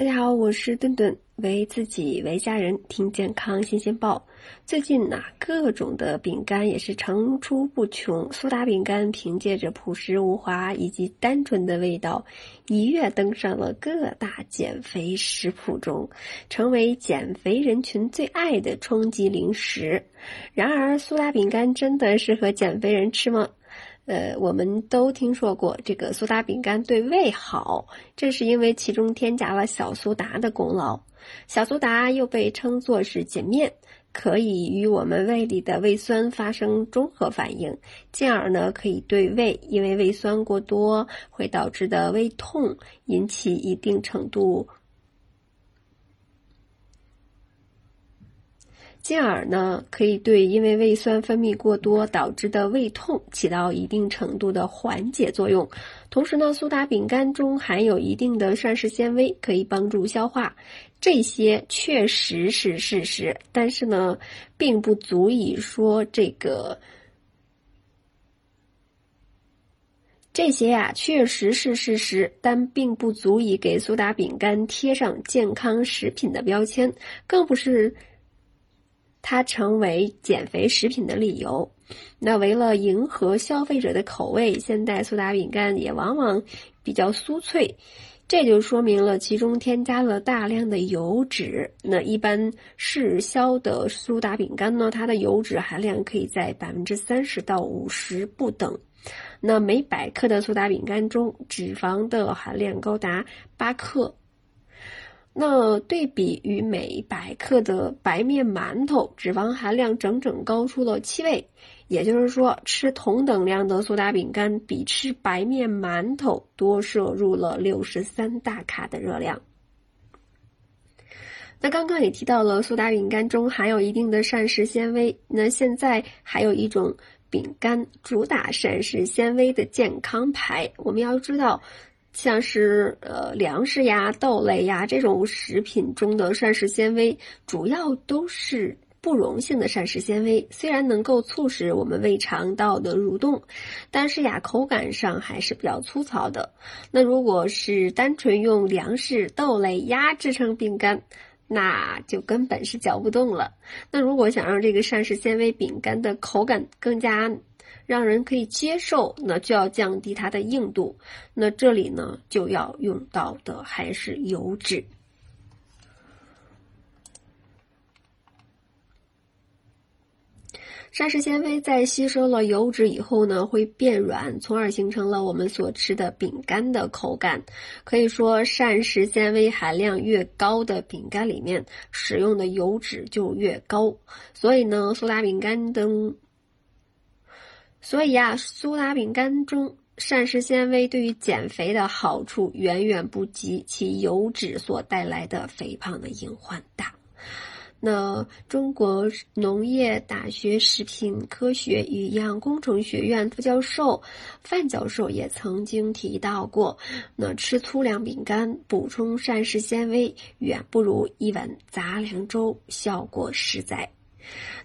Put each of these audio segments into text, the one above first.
大家好，我是顿顿，为自己为家人听健康新鲜报。最近呢，各种的饼干也是层出不穷。苏打饼干凭借着朴实无华以及单纯的味道，一跃登上了各大减肥食谱中，成为减肥人群最爱的冲击零食。然而，苏打饼干真的适合减肥人吃吗？呃，我们都听说过这个苏打饼干对胃好，这是因为其中添加了小苏打的功劳。小苏打又被称作是碱面，可以与我们胃里的胃酸发生中和反应，进而呢可以对胃因为胃酸过多会导致的胃痛引起一定程度。进而呢，可以对因为胃酸分泌过多导致的胃痛起到一定程度的缓解作用。同时呢，苏打饼干中含有一定的膳食纤维，可以帮助消化。这些确实是事实，但是呢，并不足以说这个这些呀确实是事实，但并不足以给苏打饼干贴上健康食品的标签，更不是。它成为减肥食品的理由。那为了迎合消费者的口味，现代苏打饼干也往往比较酥脆，这就说明了其中添加了大量的油脂。那一般市销的苏打饼干呢，它的油脂含量可以在百分之三十到五十不等。那每百克的苏打饼干中，脂肪的含量高达八克。那对比于每百克的白面馒头，脂肪含量整整高出了七倍。也就是说，吃同等量的苏打饼干，比吃白面馒头多摄入了六十三大卡的热量。那刚刚也提到了，苏打饼干中含有一定的膳食纤维。那现在还有一种饼干主打膳食纤维的健康牌，我们要知道。像是呃粮食呀、豆类呀这种食品中的膳食纤维，主要都是不溶性的膳食纤维。虽然能够促使我们胃肠道的蠕动，但是呀，口感上还是比较粗糙的。那如果是单纯用粮食、豆类、压制成饼干，那就根本是嚼不动了。那如果想让这个膳食纤维饼干的口感更加，让人可以接受，那就要降低它的硬度。那这里呢，就要用到的还是油脂。膳食纤维在吸收了油脂以后呢，会变软，从而形成了我们所吃的饼干的口感。可以说，膳食纤维含量越高的饼干里面，使用的油脂就越高。所以呢，苏打饼干等。所以啊，苏打饼干中膳食纤维对于减肥的好处远远不及其油脂所带来的肥胖的隐患大。那中国农业大学食品科学与营养工程学院副教授范教授也曾经提到过，那吃粗粮饼干补充膳食纤维，远不如一碗杂粮粥效果实在。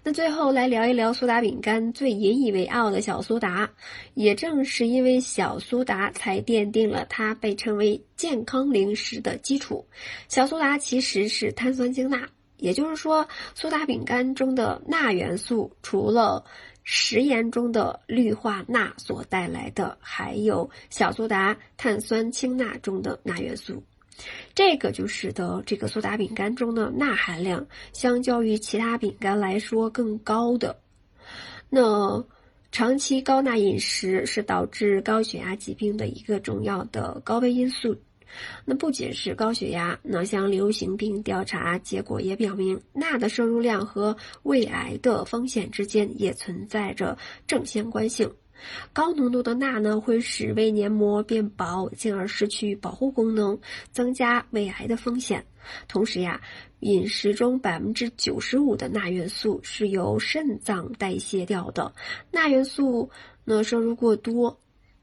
那最后来聊一聊苏打饼干最引以为傲的小苏打，也正是因为小苏打，才奠定了它被称为健康零食的基础。小苏打其实是碳酸氢钠，也就是说，苏打饼干中的钠元素，除了食盐中的氯化钠所带来的，还有小苏打碳酸氢钠中的钠元素。这个就使得这个苏打饼干中的钠含量相较于其他饼干来说更高的。那长期高钠饮食是导致高血压疾病的一个重要的高危因素。那不仅是高血压，那像流行病调查结果也表明，钠的摄入量和胃癌的风险之间也存在着正相关性。高浓度的钠呢，会使胃黏膜变薄，进而失去保护功能，增加胃癌的风险。同时呀，饮食中百分之九十五的钠元素是由肾脏代谢掉的，钠元素呢摄入过多，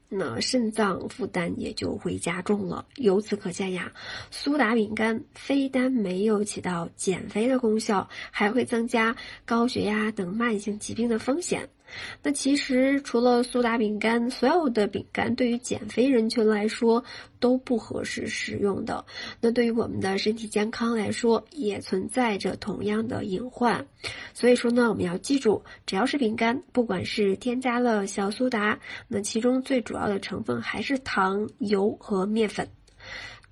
那肾脏负担也就会加重了。由此可见呀，苏打饼干非但没有起到减肥的功效，还会增加高血压等慢性疾病的风险。那其实除了苏打饼干，所有的饼干对于减肥人群来说都不合适食用的。那对于我们的身体健康来说，也存在着同样的隐患。所以说呢，我们要记住，只要是饼干，不管是添加了小苏打，那其中最主要的成分还是糖、油和面粉。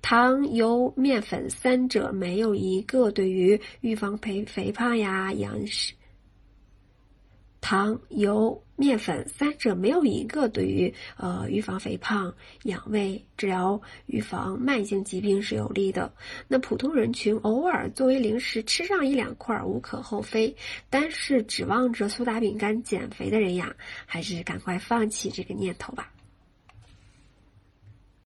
糖、油、面粉三者没有一个对于预防肥肥胖呀、养。糖、油、面粉三者没有一个对于呃预防肥胖、养胃、治疗、预防慢性疾病是有利的。那普通人群偶尔作为零食吃上一两块无可厚非，但是指望着苏打饼干减肥的人呀，还是赶快放弃这个念头吧。